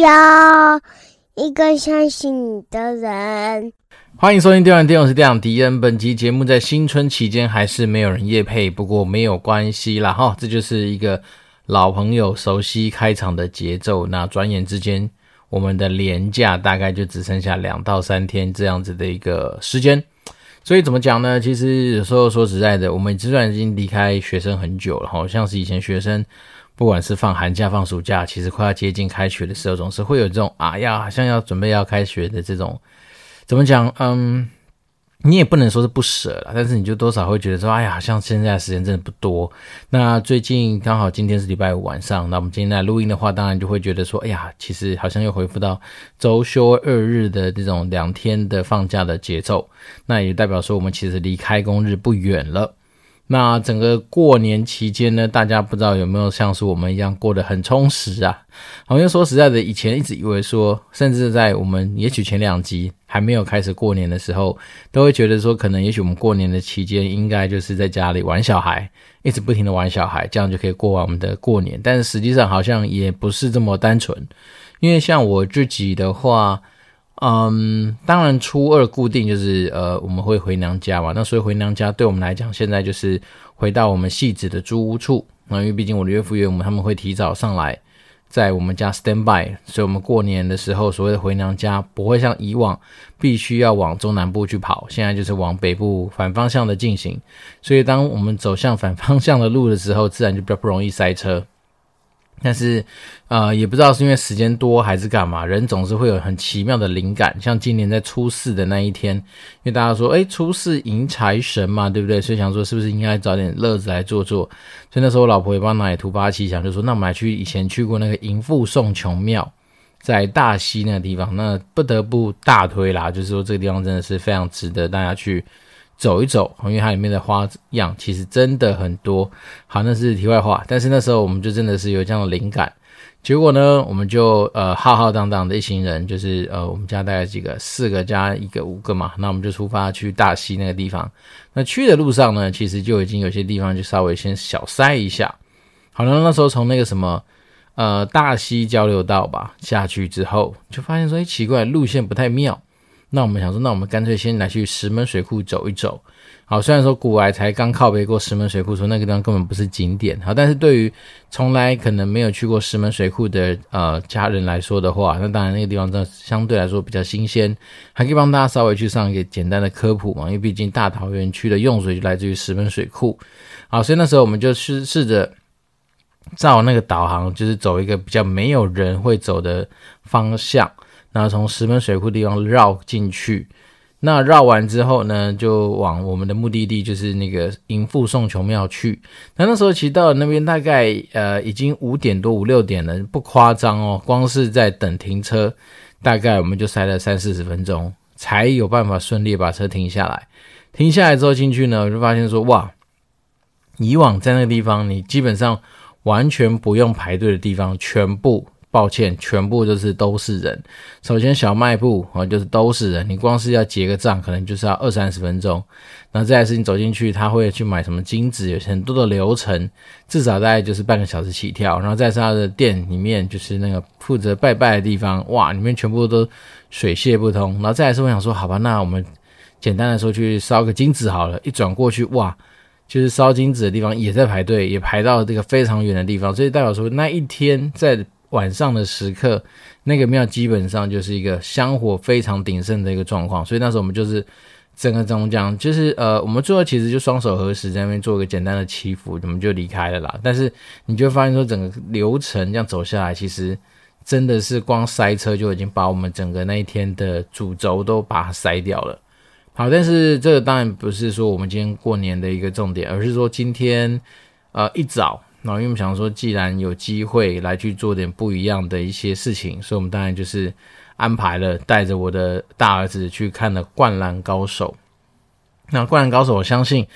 要一个相信你的人。欢迎收听《电玩店》，我是店长迪恩。本集节目在新春期间还是没有人夜配，不过没有关系啦哈，这就是一个老朋友熟悉开场的节奏。那转眼之间，我们的连假大概就只剩下两到三天这样子的一个时间。所以怎么讲呢？其实有时候说实在的，我们虽然已经离开学生很久了，好像是以前学生，不管是放寒假、放暑假，其实快要接近开学的时候，总是会有这种啊，呀好像要准备要开学的这种，怎么讲？嗯。你也不能说是不舍了，但是你就多少会觉得说，哎呀，好像现在时间真的不多。那最近刚好今天是礼拜五晚上，那我们今天来录音的话，当然就会觉得说，哎呀，其实好像又恢复到周休二日的这种两天的放假的节奏。那也代表说，我们其实离开工日不远了。那整个过年期间呢，大家不知道有没有像是我们一样过得很充实啊？好像说实在的，以前一直以为说，甚至在我们也许前两集还没有开始过年的时候，都会觉得说，可能也许我们过年的期间应该就是在家里玩小孩，一直不停的玩小孩，这样就可以过完我们的过年。但是实际上好像也不是这么单纯，因为像我自己的话。嗯，当然初二固定就是呃，我们会回娘家嘛。那所以回娘家对我们来讲，现在就是回到我们汐止的租屋处。那因为毕竟我的岳父岳母他们会提早上来，在我们家 stand by，所以我们过年的时候所谓的回娘家，不会像以往必须要往中南部去跑，现在就是往北部反方向的进行。所以当我们走向反方向的路的时候，自然就比较不容易塞车。但是，呃，也不知道是因为时间多还是干嘛，人总是会有很奇妙的灵感。像今年在初四的那一天，因为大家说，诶，初四迎财神嘛，对不对？所以想说，是不是应该找点乐子来做做？所以那时候我老婆也帮我突发奇想，就说，那我们来去以前去过那个迎富送穷庙，在大溪那个地方，那不得不大推啦，就是说这个地方真的是非常值得大家去。走一走，因为它里面的花样其实真的很多。好，那是题外话。但是那时候我们就真的是有这样的灵感，结果呢，我们就呃浩浩荡荡的一行人，就是呃我们家大概几个，四个加一个五个嘛。那我们就出发去大溪那个地方。那去的路上呢，其实就已经有些地方就稍微先小塞一下。好了，那时候从那个什么呃大溪交流道吧下去之后，就发现说，哎，奇怪，路线不太妙。那我们想说，那我们干脆先来去石门水库走一走。好，虽然说古来才刚靠北过石门水库，说那个地方根本不是景点。好，但是对于从来可能没有去过石门水库的呃家人来说的话，那当然那个地方真的相对来说比较新鲜，还可以帮大家稍微去上一个简单的科普嘛。因为毕竟大桃园区的用水就来自于石门水库。好，所以那时候我们就试试着照那个导航，就是走一个比较没有人会走的方向。然后从石门水库地方绕进去，那绕完之后呢，就往我们的目的地，就是那个迎富送穷庙去。那那时候骑到了那边大概呃已经五点多五六点了，不夸张哦，光是在等停车，大概我们就塞了三四十分钟，才有办法顺利把车停下来。停下来之后进去呢，我就发现说哇，以往在那个地方你基本上完全不用排队的地方，全部。抱歉，全部就是都是人。首先小卖部啊，就是都是人。你光是要结个账，可能就是要二三十分钟。然后再来是你走进去，他会去买什么金子，有很多的流程，至少大概就是半个小时起跳。然后再是他的店里面，就是那个负责拜拜的地方，哇，里面全部都水泄不通。然后再来是我想说，好吧，那我们简单的说去烧个金子好了。一转过去，哇，就是烧金子的地方也在排队，也排到这个非常远的地方。所以代表说那一天在。晚上的时刻，那个庙基本上就是一个香火非常鼎盛的一个状况，所以那时候我们就是整个怎么讲，就是呃，我们最后其实就双手合十在那边做一个简单的祈福，我们就离开了啦。但是你就发现说，整个流程这样走下来，其实真的是光塞车就已经把我们整个那一天的主轴都把它塞掉了。好，但是这个当然不是说我们今天过年的一个重点，而是说今天呃一早。然后因为我们想说，既然有机会来去做点不一样的一些事情，所以我们当然就是安排了带着我的大儿子去看了《灌篮高手》。那《灌篮高手》，我相信，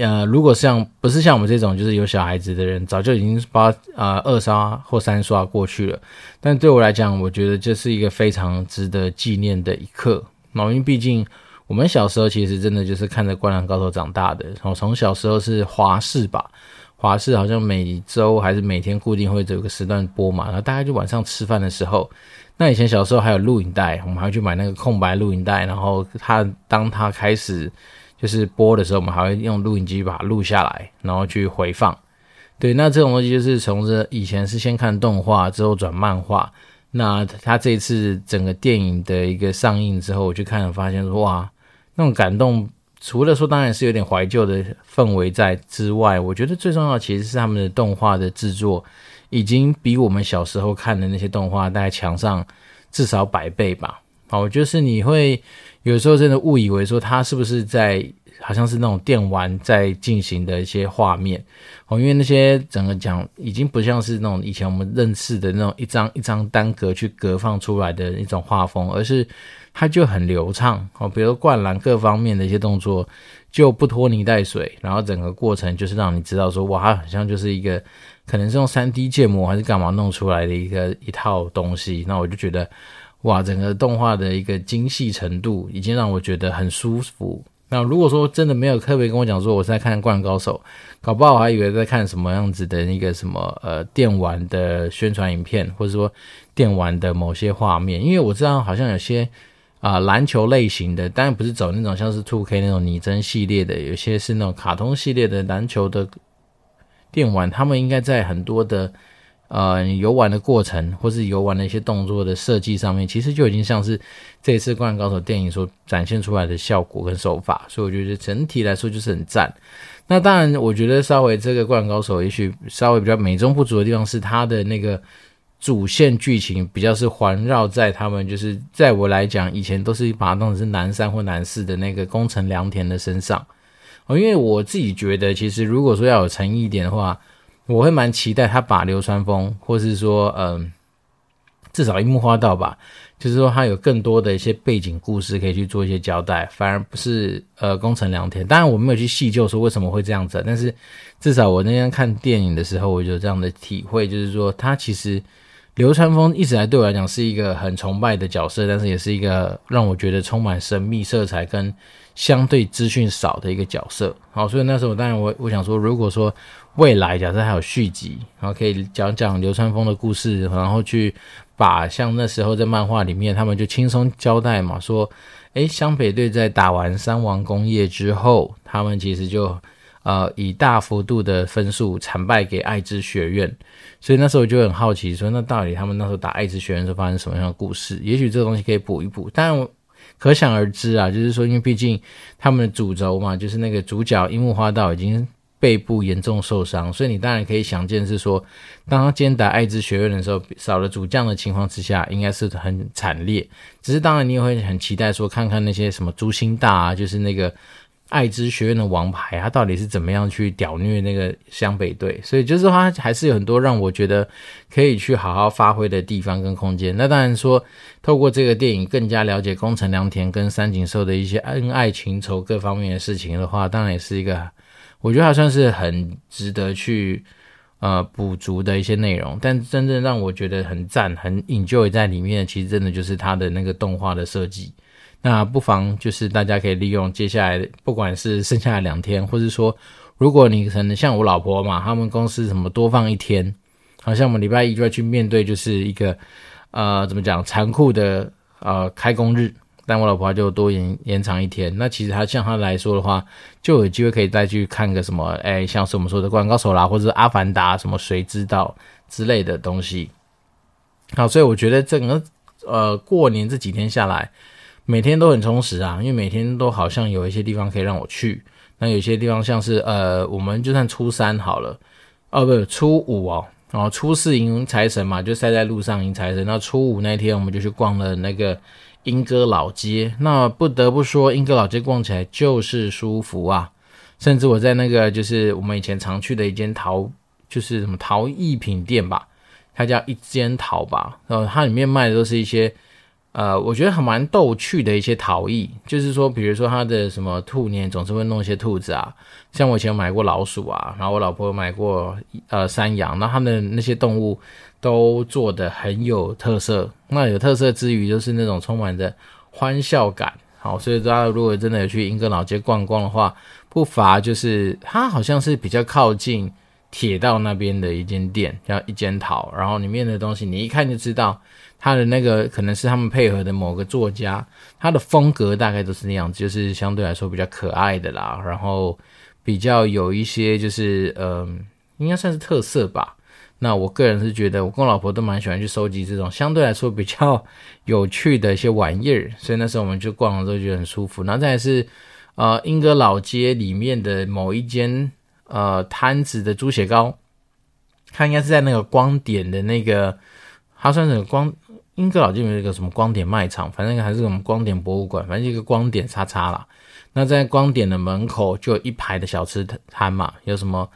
呃，如果像不是像我们这种就是有小孩子的人，早就已经把呃二刷或三刷过去了。但对我来讲，我觉得这是一个非常值得纪念的一刻。因为毕竟我们小时候其实真的就是看着《灌篮高手》长大的。然后从小时候是华视吧。华视好像每周还是每天固定会有个时段播嘛，然后大概就晚上吃饭的时候。那以前小时候还有录影带，我们还会去买那个空白录影带，然后他当他开始就是播的时候，我们还会用录影机把它录下来，然后去回放。对，那这种东西就是从这以前是先看动画，之后转漫画。那他这次整个电影的一个上映之后，我去看了，发现说哇，那种感动，除了说当然是有点怀旧的氛围在之外，我觉得最重要其实是他们的动画的制作。已经比我们小时候看的那些动画大概强上至少百倍吧。好，就是你会有时候真的误以为说它是不是在好像是那种电玩在进行的一些画面哦，因为那些整个讲已经不像是那种以前我们认识的那种一张一张单格去格放出来的一种画风，而是它就很流畅哦，比如灌篮各方面的一些动作就不拖泥带水，然后整个过程就是让你知道说哇，它好像就是一个。可能是用 3D 建模还是干嘛弄出来的一个一套东西，那我就觉得，哇，整个动画的一个精细程度已经让我觉得很舒服。那如果说真的没有特别跟我讲说我是在看《灌篮高手》，搞不好我还以为在看什么样子的那个什么呃电玩的宣传影片，或者说电玩的某些画面，因为我知道好像有些啊、篮球类型的，当然不是走那种像是 Two K 那种拟真系列的，有些是那种卡通系列的篮球的。电玩，他们应该在很多的呃游玩的过程，或是游玩的一些动作的设计上面，其实就已经像是这一次《灌篮高手》电影所展现出来的效果跟手法，所以我觉得整体来说就是很赞。那当然，我觉得稍微这个《灌篮高手》也许稍微比较美中不足的地方是它的那个主线剧情比较是环绕在他们就是在我来讲，以前都是把它当成是男三或男四的那个宫城良田的身上。因为我自己觉得，其实如果说要有诚意一点的话，我会蛮期待他把流川枫，或是说，嗯，至少樱木花道吧，就是说他有更多的一些背景故事可以去做一些交代，反而不是呃宫城良田。当然我没有去细究说为什么会这样子，但是至少我那天看电影的时候，我就有这样的体会，就是说他其实流川枫一直来对我来讲是一个很崇拜的角色，但是也是一个让我觉得充满神秘色彩跟。相对资讯少的一个角色，好，所以那时候当然我我想说，如果说未来假设还有续集，然后可以讲讲流川枫的故事，然后去把像那时候在漫画里面，他们就轻松交代嘛，说，诶，湘北队在打完三王工业之后，他们其实就呃以大幅度的分数惨败给爱知学院，所以那时候我就很好奇，说那到底他们那时候打爱知学院是发生什么样的故事？也许这个东西可以补一补，但。可想而知啊，就是说，因为毕竟他们的主轴嘛，就是那个主角樱木花道已经背部严重受伤，所以你当然可以想见是说，当他今天打爱知学院的时候，少了主将的情况之下，应该是很惨烈。只是当然你也会很期待说，看看那些什么朱星大啊，就是那个。爱知学院的王牌，他到底是怎么样去屌虐那个湘北队？所以就是，他还是有很多让我觉得可以去好好发挥的地方跟空间。那当然说，透过这个电影更加了解宫城良田跟三井寿的一些恩爱情仇各方面的事情的话，当然也是一个我觉得还算是很值得去呃补足的一些内容。但真正让我觉得很赞、很 enjoy 在里面，其实真的就是他的那个动画的设计。那不妨就是大家可以利用接下来，不管是剩下的两天，或是说，如果你可能像我老婆嘛，他们公司什么多放一天，好像我们礼拜一就要去面对就是一个呃怎么讲残酷的呃开工日，但我老婆就多延延长一天。那其实她像她来说的话，就有机会可以再去看个什么，哎，像是我们说的《灌篮高手》啦，或者是《阿凡达》什么谁知道之类的东西。好，所以我觉得整个呃过年这几天下来。每天都很充实啊，因为每天都好像有一些地方可以让我去。那有些地方像是呃，我们就算初三好了，哦不，初五哦，然后初四迎财神嘛，就塞在路上迎财神。那初五那天我们就去逛了那个莺歌老街。那不得不说，莺歌老街逛起来就是舒服啊。甚至我在那个就是我们以前常去的一间陶，就是什么陶艺品店吧，它叫一间陶吧，然后它里面卖的都是一些。呃，我觉得还蛮逗趣的一些陶艺，就是说，比如说他的什么兔年总是会弄一些兔子啊，像我以前买过老鼠啊，然后我老婆买过呃山羊，那他们那些动物都做得很有特色。那有特色之余，就是那种充满着欢笑感。好，所以大家如果真的有去英格老街逛逛的话，不乏就是它好像是比较靠近铁道那边的一间店，叫一间桃，然后里面的东西你一看就知道，它的那个可能是他们配合的某个作家，他的风格大概都是那样子，就是相对来说比较可爱的啦，然后比较有一些就是嗯、应该算是特色吧。那我个人是觉得，我跟我老婆都蛮喜欢去收集这种相对来说比较有趣的一些玩意儿，所以那时候我们就逛了之后觉得很舒服。然后再来是呃英歌老街里面的某一间。呃，摊子的猪血糕，它应该是在那个光点的那个，它算是光英格老街有一个什么光点卖场，反正还是什么光点博物馆，反正一个光点叉叉啦。那在光点的门口就有一排的小吃摊嘛，有什么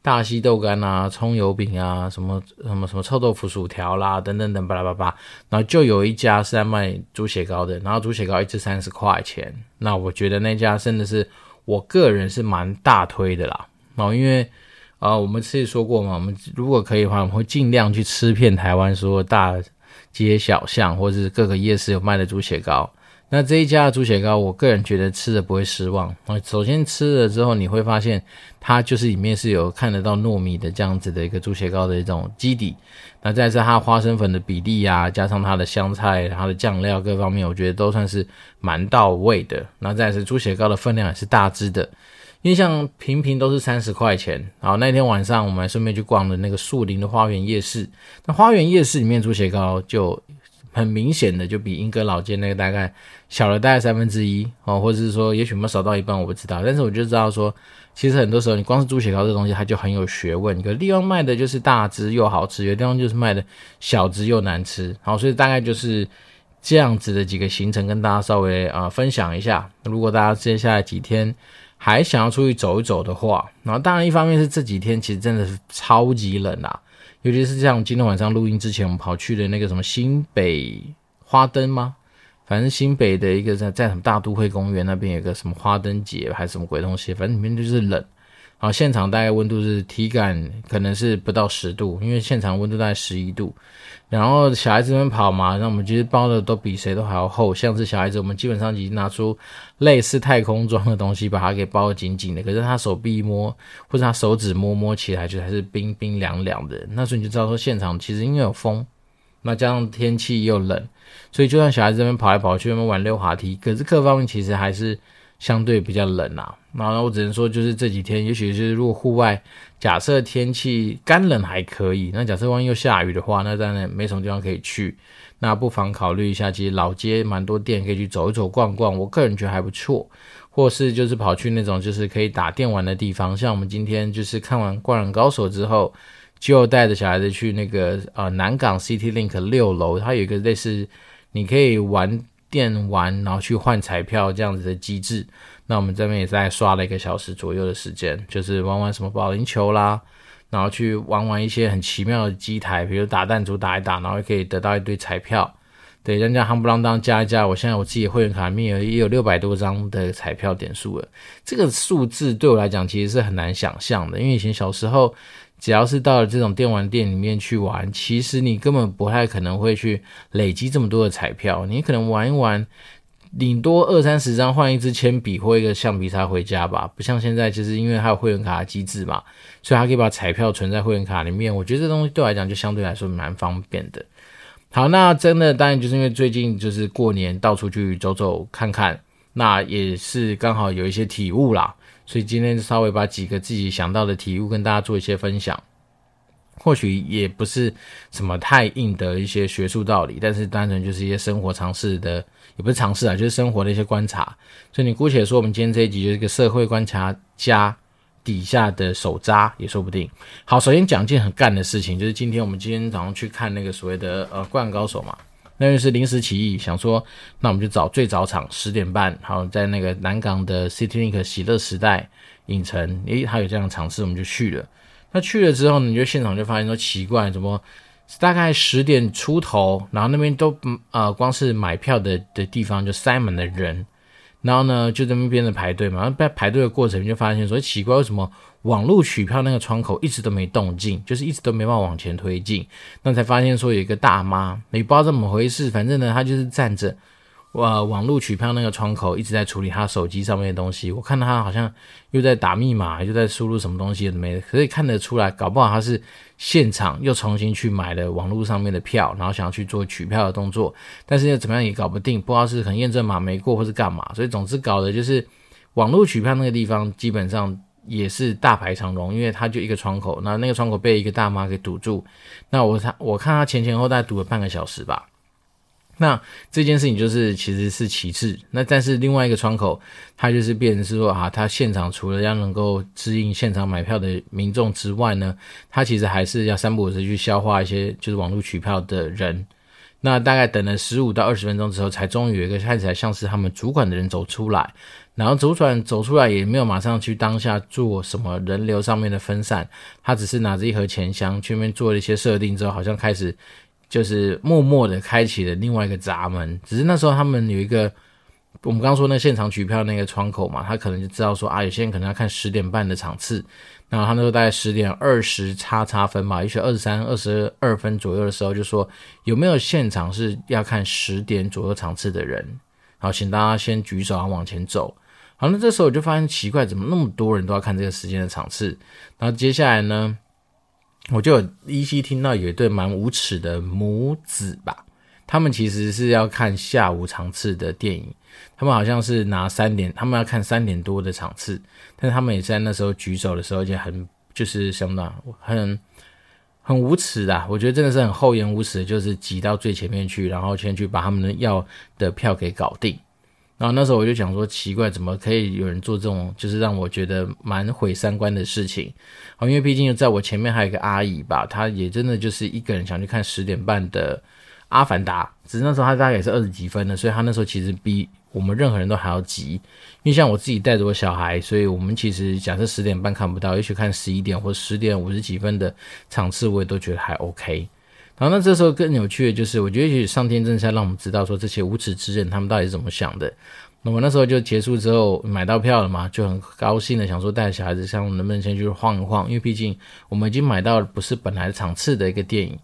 大溪豆干啊、葱油饼啊、什么什么什么臭豆腐薯条啦等等等巴拉巴拉，然后就有一家是在卖猪血糕的，然后猪血糕一支三十块钱，那我觉得那家真的是我个人是蛮大推的啦。哦，因为啊、我们之前说过嘛，我们如果可以的话，我们会尽量去吃遍台湾所有大街小巷，或者是各个夜市有卖的猪血糕。那这一家的猪血糕，我个人觉得吃的不会失望。首先吃了之后，你会发现它就是里面是有看得到糯米的这样子的一个猪血糕的一种基底。那再是它花生粉的比例、啊，加上它的香菜、它的酱料各方面，我觉得都算是蛮到位的。那再是猪血糕的分量也是大只的。因为像平平都是三十块钱，然后那天晚上我们还顺便去逛了那个树林的花园夜市。那花园夜市里面猪血糕就很明显的就比英格老街那个大概小了大概三分之一哦，或者是说也许我们少到一半我不知道，但是我就知道说，其实很多时候你光是猪血糕这东西它就很有学问，有的地方卖的就是大只又好吃，有的地方就是卖的小只又难吃。好，所以大概就是这样子的几个行程跟大家稍微啊、分享一下。如果大家接下来几天，还想要出去走一走的话，然后当然一方面是这几天其实真的是超级冷啊，尤其是像今天晚上录音之前，我们跑去的那个什么新北花灯吗？反正新北的一个在在什么大都会公园那边有个什么花灯节还是什么鬼东西，反正里面就是冷。好，现场大概温度是体感可能是不到十度，因为现场温度大概十一度。然后小孩子们跑嘛，那我们其实包的都比谁都还要厚。像是小孩子，我们基本上已经拿出类似太空装的东西，把它给包得紧紧的。可是他手臂一摸，或者他手指摸摸起来，就还是冰冰凉凉的。那时候你就知道说，现场其实因为有风，那加上天气又冷，所以就算小孩子们跑来跑去，他们玩溜滑梯，可是各方面其实还是相对比较冷啊。然后我只能说，就是这几天，也许是如果户外。假设天气干冷还可以，那假设万一又下雨的话，那当然没什么地方可以去。那不妨考虑一下，其实老街蛮多店可以去走一走、逛逛，我个人觉得还不错。或是就是跑去那种就是可以打电玩的地方，像我们今天就是看完《灌篮高手》之后，就带着小孩子去那个呃南港 City Link 六楼，它有一个类似你可以玩电玩，然后去换彩票这样子的机制。那我们这边也在刷了一个小时左右的时间，就是玩玩什么保龄球啦，然后去玩玩一些很奇妙的机台，比如打弹珠打一打，然后可以得到一堆彩票。对，这样夯不啷当加一加，我现在我自己会员卡里面也有六百多张的彩票点数了。这个数字对我来讲其实是很难想象的，因为以前小时候只要是到了这种电玩店里面去玩，其实你根本不太可能会去累积这么多的彩票，你可能玩一玩。顶多二三十张换一支铅笔或一个橡皮擦回家吧，不像现在，就是因为它有会员卡的机制嘛，所以它可以把彩票存在会员卡里面。我觉得这东西对我来讲就相对来说蛮方便的。好，那真的当然就是因为最近就是过年，到处去走走看看，那也是刚好有一些体悟啦，所以今天稍微把几个自己想到的体悟跟大家做一些分享。或许也不是什么太硬的一些学术道理，但是单纯就是一些生活常识的，也不是常识啊，就是生活的一些观察。所以你姑且说，我们今天这一集就是一个社会观察家底下的手札也说不定。好，首先讲一件很干的事情，就是今天我们今天早上去看那个所谓的呃《灌篮高手》嘛，那边是临时起意，想说那我们就找最早场十点半，好在那个南港的 CityLink 喜乐时代影城，诶，他有这样的场次，我们就去了。那去了之后呢，你就现场就发现说奇怪，怎么大概十点出头，然后那边都呃光是买票的的地方就塞满了人，然后呢就在那边的排队嘛，然后在排队的过程就发现说奇怪，为什么网络取票那个窗口一直都没动静，就是一直都没办法往前推进，那才发现说有一个大妈，也不知道怎么回事，反正呢她就是站着呃网络取票那个窗口一直在处理他手机上面的东西。我看到他好像又在打密码，又在输入什么东西没，可以看得出来，搞不好他是现场又重新去买了网络上面的票，然后想要去做取票的动作，但是又怎么样也搞不定，不知道是可能验证码没过或是干嘛，所以总之搞的就是网络取票那个地方基本上。也是大排长龙，因为他就一个窗口，那那个窗口被一个大妈给堵住。那我他我看他前前后后大概堵了半个小时吧。那这件事情就是其实是其次，那但是另外一个窗口，他就是变成是说啊，他现场除了要能够指引现场买票的民众之外呢，他其实还是要三不五时去消化一些就是网络取票的人。那大概等了十五到二十分钟之后，才终于有一个看起来像是他们主管的人走出来。然后主管走出来也没有马上去当下做什么人流上面的分散，他只是拿着一盒钱箱去面做了一些设定之后，好像开始就是默默的开启了另外一个闸门。只是那时候他们有一个我们刚说那现场取票那个窗口嘛，他可能就知道说啊，有些人可能要看十点半的场次，然后他那时候大概十点二十叉叉分吧，也许二十三、二十二分左右的时候就说有没有现场是要看十点左右场次的人，好，请大家先举手，然后往前走。好，那这时候我就发现奇怪，怎么那么多人都要看这个时间的场次？然后接下来呢，我就有依稀听到有一对蛮无耻的母子吧，他们其实是要看下午场次的电影，他们好像是拿三点，他们要看三点多的场次，但是他们也在那时候举手的时候，而且很就是相当很很无耻的，我觉得真的是很厚颜无耻，就是挤到最前面去，然后先去把他们的要的票给搞定。然后那时候我就想说，奇怪，怎么可以有人做这种，就是让我觉得蛮毁三观的事情？好，因为毕竟在我前面还有一个阿姨吧，她也真的就是一个人想去看十点半的《阿凡达》，只是那时候她大概也是二十几分的，所以她那时候其实比我们任何人都还要急。因为像我自己带着我小孩，所以我们其实假设十点半看不到，也许看十一点或十点五十几分的场次，我也都觉得还 OK。然后那这时候更有趣的就是，我觉得也许上天正在让我们知道说，这些无耻之人他们到底是怎么想的。那么那时候就结束之后买到票了嘛，就很高兴的想说带小孩子上能不能先去晃一晃，因为毕竟我们已经买到不是本来场次的一个电影。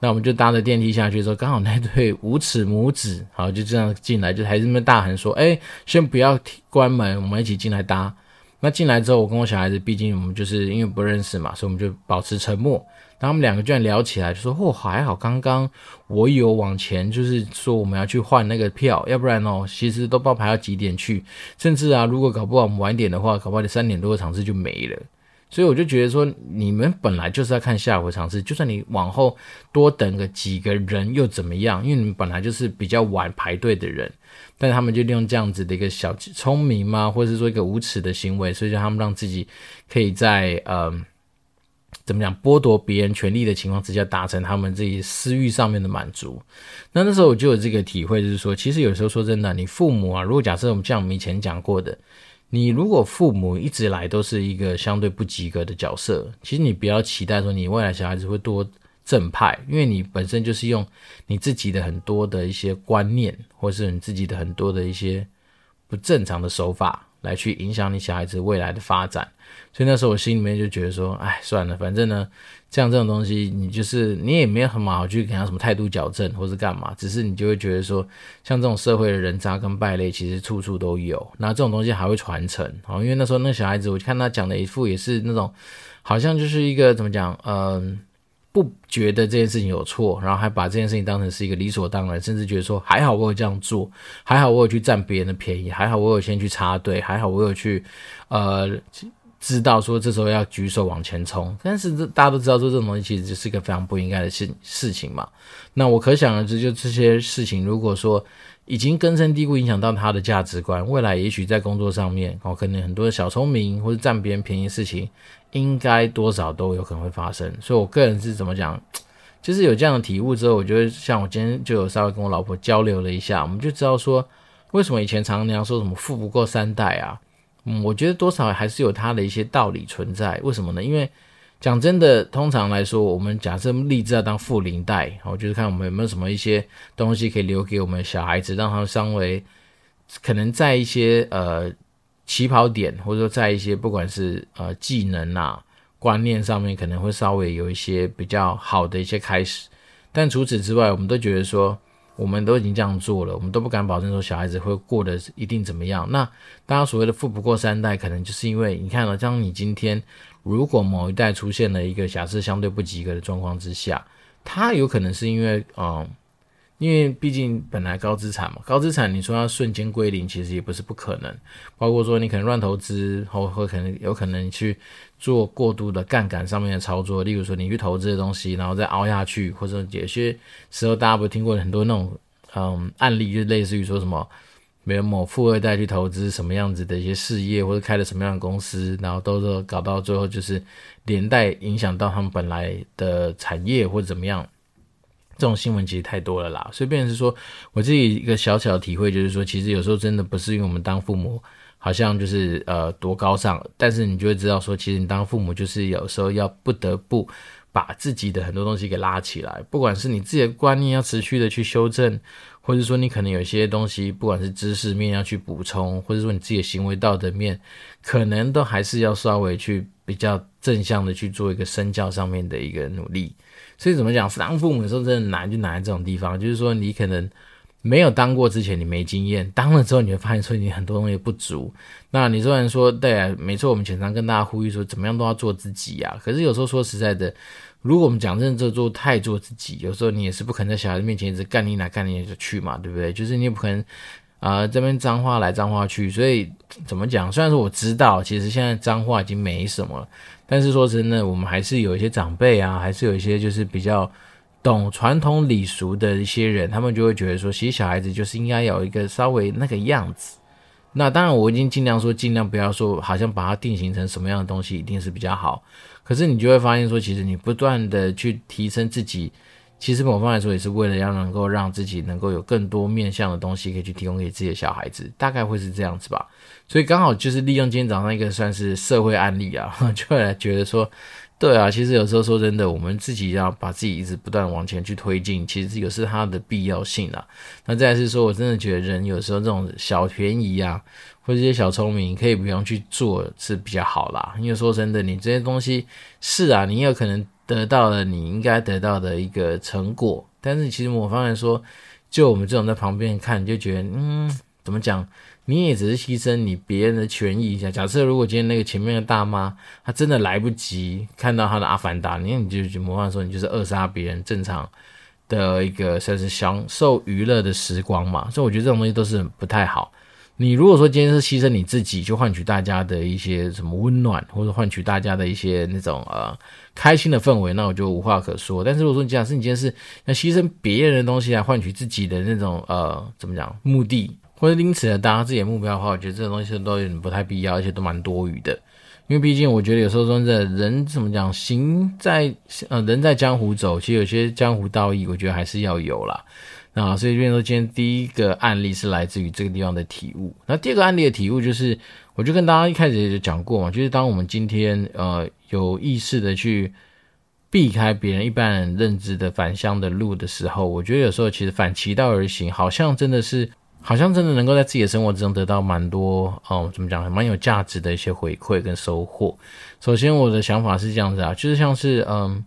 那我们就搭着电梯下去的时候，刚好那对无耻母子，好就这样进来，就还是那么大喊说：“哎，先不要关门，我们一起进来搭。”那进来之后，我跟我小孩子，毕竟我们就是因为不认识嘛，所以我们就保持沉默。然后我们两个居然聊起来，就说：“、哦，还好，刚刚我有往前，就是说我们要去换那个票，要不然哦，其实都不知道排到几点去。甚至啊，如果搞不好我们晚点的话，搞不好你三点多的场次就没了。所以我就觉得说，你们本来就是要看下午尝试，就算你往后多等个几个人又怎么样？因为你们本来就是比较晚排队的人。”但他们就利用这样子的一个小聪明嘛，或者是说一个无耻的行为，所以就他们让自己可以在呃怎么讲剥夺别人权利的情况之下，达成他们自己私欲上面的满足。那那时候我就有这个体会，就是说，其实有时候说真的，你父母啊，如果假设我们像我们以前讲过的，你如果父母一直来都是一个相对不及格的角色，其实你不要期待说你未来小孩子会多。正派，因为你本身就是用你自己的很多的一些观念，或是你自己的很多的一些不正常的手法来去影响你小孩子未来的发展。所以那时候我心里面就觉得说，哎，算了，反正呢，像这种东西，你就是你也没有很好去给他什么态度矫正，或是干嘛，只是你就会觉得说，像这种社会的人渣跟败类，其实处处都有。那这种东西还会传承，好，因为那时候那小孩子，我看他讲的一副也是那种，好像就是一个怎么讲，嗯。不觉得这件事情有错，然后还把这件事情当成是一个理所当然，甚至觉得说还好我有这样做，还好我有去占别人的便宜，还好我有先去插队，还好我有去呃知道说这时候要举手往前冲。但是大家都知道说这种东西其实就是一个非常不应该的事事情嘛。那我可想而知，就这些事情，如果说已经根深蒂固影响到他的价值观，未来也许在工作上面哦，可能很多的小聪明或者占别人便宜的事情。应该多少都有可能会发生，所以我个人是怎么讲，就是有这样的体悟之后，我觉得像我今天就有稍微跟我老婆交流了一下，我们就知道说，为什么以前常常那样说什么富不过三代啊？嗯，我觉得多少还是有它的一些道理存在。为什么呢？因为讲真的，通常来说，我们假设立志要当富零代，我就是看我们有没有什么一些东西可以留给我们小孩子，让他们稍微可能在一些呃。起跑点，或者说在一些不管是呃技能啊观念上面，可能会稍微有一些比较好的一些开始。但除此之外，我们都觉得说，我们都已经这样做了，我们都不敢保证说小孩子会过得一定怎么样。那大家所谓的富不过三代，可能就是因为你看了，像你今天如果某一代出现了一个瑕疵相对不及格的状况之下，它有可能是因为嗯。因为毕竟本来高资产嘛，高资产你说要瞬间归零，其实也不是不可能。包括说你可能乱投资，或或可能有可能去做过度的杠杆上面的操作。例如说你去投资的东西，然后再凹下去，或者有些时候大家不是听过很多那种嗯案例，就类似于说什么，没有某富二代去投资什么样子的一些事业，或者开了什么样的公司，然后都是搞到最后就是连带影响到他们本来的产业或者怎么样。这种新闻其实太多了啦，所以变成是说，我自己一个小小的体会就是说，其实有时候真的不是因为我们当父母好像就是呃多高尚，但是你就会知道说，其实你当父母就是有时候要不得不把自己的很多东西给拉起来，不管是你自己的观念要持续的去修正，或者说你可能有些东西，不管是知识面要去补充，或者说你自己的行为道德面，可能都还是要稍微去比较正向的去做一个身教上面的一个努力。所以怎么讲？当父母的时候真的难，就难在这种地方。就是说，你可能没有当过之前，你没经验；当了之后，你会发现说你很多东西不足。那你虽然说对啊，没错，我们经常跟大家呼吁说，怎么样都要做自己啊。可是有时候说实在的，如果我们讲真的做太做自己，有时候你也是不可能在小孩子面前一直干你哪干你就去嘛，对不对？就是你也不可能啊、这边脏话来脏话去。所以怎么讲？虽然说我知道，其实现在脏话已经没什么了。但是说真的，我们还是有一些长辈啊，还是有一些就是比较懂传统礼俗的一些人，他们就会觉得说，其实小孩子就是应该有一个稍微那个样子。那当然，我已经尽量说，尽量不要说，好像把它定型成什么样的东西一定是比较好。可是你就会发现说，其实你不断的去提升自己，其实某方来说也是为了要能够让自己能够有更多面向的东西可以去提供给自己的小孩子，大概会是这样子吧。所以刚好就是利用今天早上一个算是社会案例啊，就会来觉得说，对啊，其实有时候说真的，我们自己要把自己一直不断往前去推进，其实有是它的必要性啊。那再是说，我真的觉得人有时候这种小便宜啊，或者这些小聪明，可以不用去做是比较好啦。因为说真的，你这些东西是啊，你有可能得到了你应该得到的一个成果，但是其实我方来说，就我们这种在旁边看，就觉得嗯，怎么讲？你也只是牺牲你别人的权益一下。假设如果今天那个前面的大妈，她真的来不及看到她的阿凡达，你看你就就模仿说你就是扼杀别人正常的一个算是享受娱乐的时光嘛。所以我觉得这种东西都是不太好。你如果说今天是牺牲你自己，就换取大家的一些什么温暖，或者换取大家的一些那种呃开心的氛围，那我就无话可说。但是如果说你假设你今天是要牺牲别人的东西来换取自己的那种呃怎么讲目的？或者因此呢，达到自己的目标的话，我觉得这种东西都有点不太必要，而且都蛮多余的。因为毕竟我觉得有时候说真的，人怎么讲，行在呃人在江湖走，其实有些江湖道义，我觉得还是要有啦。那所以这边说，今天第一个案例是来自于这个地方的体悟。那第二个案例的体悟就是，我就跟大家一开始也就讲过嘛，就是当我们今天呃有意识的去避开别人一般人认知的返乡的路的时候，我觉得有时候其实反其道而行，好像真的是。好像真的能够在自己的生活之中得到蛮多，哦，怎么讲，蛮有价值的一些回馈跟收获。首先，我的想法是这样子啊，就是像是，嗯，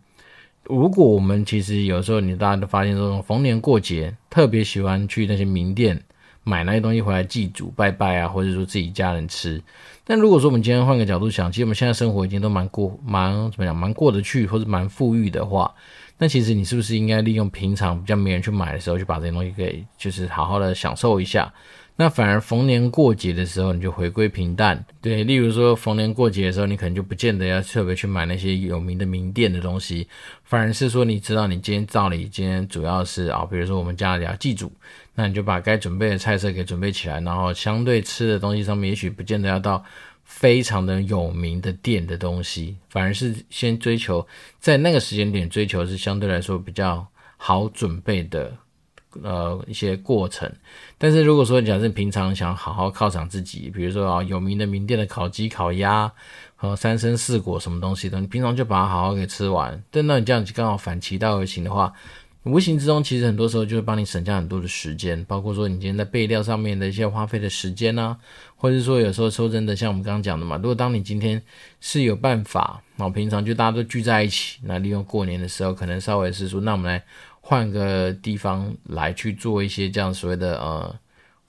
如果我们其实有时候你大家都发现，这种逢年过节特别喜欢去那些名店买那些东西回来祭祖拜拜啊，或者说自己家人吃。但如果说我们今天换个角度想，其实我们现在生活已经都蛮过，蛮怎么讲，蛮过得去，或者蛮富裕的话。那其实你是不是应该利用平常比较没人去买的时候，去把这些东西给就是好好的享受一下？那反而逢年过节的时候，你就回归平淡。对，例如说逢年过节的时候，你可能就不见得要特别去买那些有名的名店的东西，反而是说你知道你今天照理今天主要是啊，比如说我们家里要祭祖，那你就把该准备的菜色给准备起来，然后相对吃的东西上面，也许不见得要到。非常的有名的店的东西，反而是先追求在那个时间点追求是相对来说比较好准备的，呃一些过程。但是如果说假设平常想好好犒赏自己，比如说啊有名的名店的烤鸡、烤鸭和三生四果什么东西的，你平常就把它好好给吃完。但那你这样子刚好反其道而行的话。无形之中，其实很多时候就会帮你省下很多的时间，包括说你今天在备料上面的一些花费的时间啊，或者是说有时候说真的，像我们刚刚讲的嘛，如果当你今天是有办法，然后平常就大家都聚在一起，那利用过年的时候，可能稍微是说，那我们来换个地方来去做一些这样所谓的呃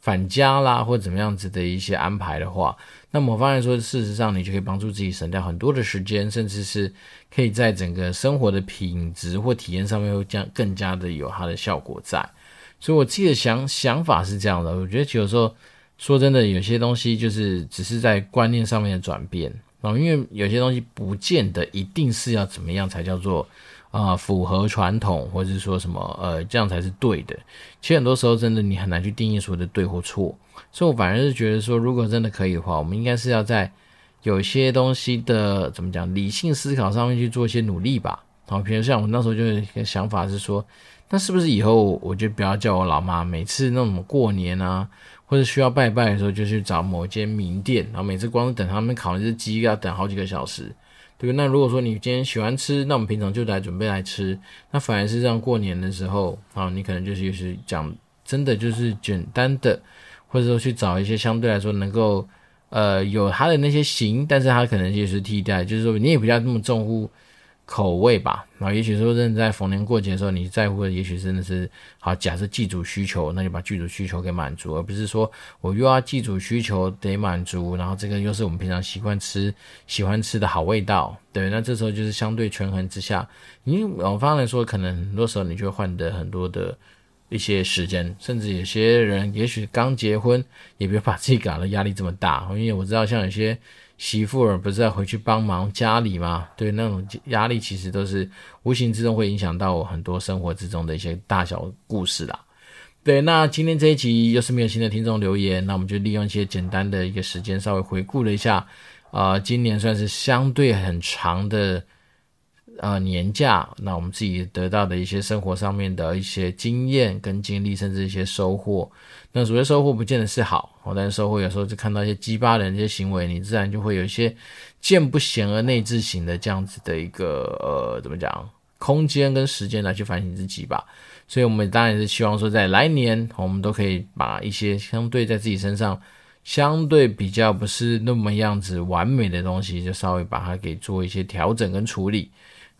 返家啦，或怎么样子的一些安排的话，那么我发现说，事实上你就可以帮助自己省掉很多的时间，甚至是可以在整个生活的品质或体验上面会加更加的有它的效果在。所以我自己的想想法是这样的，我觉得有时候说真的，有些东西就是只是在观念上面的转变，然后因为有些东西不见得一定是要怎么样才叫做。啊、符合传统，或者是说什么，呃，这样才是对的。其实很多时候，真的你很难去定义所谓的对或错。所以我反而是觉得说，如果真的可以的话，我们应该是要在有些东西的怎么讲理性思考上面去做一些努力吧。好，比如像我那时候就有一个想法是说，那是不是以后我就不要叫我老妈每次那种过年啊，或者需要拜拜的时候，就去找某间名店，然后每次光是等他们烤那只鸡要等好几个小时。对，那如果说你今天喜欢吃，那我们平常就来准备来吃。那反而是这样过年的时候啊，你可能就是就是讲真的就是简单的，或者说去找一些相对来说能够呃有它的那些型，但是它可能就是替代，就是说你也不要那么重乎。口味吧，然后也许说真的在逢年过节的时候，你在乎的也许真的是好。假设祭祖需求，那就把剧组需求给满足，而不是说我又要祭祖需求得满足，然后这个又是我们平常习惯吃、喜欢吃的好味道。对，那这时候就是相对权衡之下，你往方来说，可能很多时候你就会换得很多的一些时间，甚至有些人也许刚结婚，也别把自己搞得压力这么大，因为我知道像有些。媳妇儿不是要回去帮忙家里吗？对，那种压力其实都是无形之中会影响到我很多生活之中的一些大小故事啦。对，那今天这一集又是没有新的听众留言，那我们就利用一些简单的一个时间，稍微回顾了一下，啊、今年算是相对很长的。呃，年假，那我们自己得到的一些生活上面的一些经验跟经历，甚至一些收获。那所谓收获，不见得是好，但是社会有时候就看到一些鸡巴人的一些行为，你自然就会有一些见不贤而内自省的这样子的一个呃，怎么讲，空间跟时间来去反省自己吧。所以，我们当然是希望说，在来年，我们都可以把一些相对在自己身上相对比较不是那么样子完美的东西，就稍微把它给做一些调整跟处理。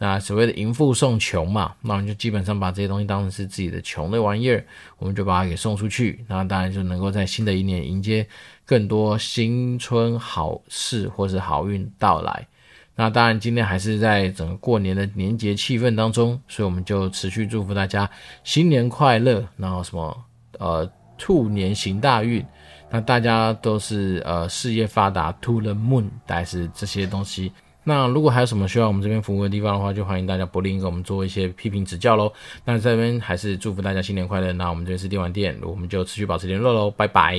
那所谓的迎富送穷嘛，那我们就基本上把这些东西当成是自己的穷的玩意儿，我们就把它给送出去。那当然就能够在新的一年迎接更多新春好事或是好运到来。那当然今天还是在整个过年的年节气氛当中，所以我们就持续祝福大家新年快乐，然后什么呃兔年行大运，那大家都是呃事业发达，to the moon，但是这些东西。那如果还有什么需要我们这边服务的地方的话，就欢迎大家不吝给我们做一些批评指教喽。那这边还是祝福大家新年快乐。那我们这边是电玩店，我们就持续保持联络喽，拜拜。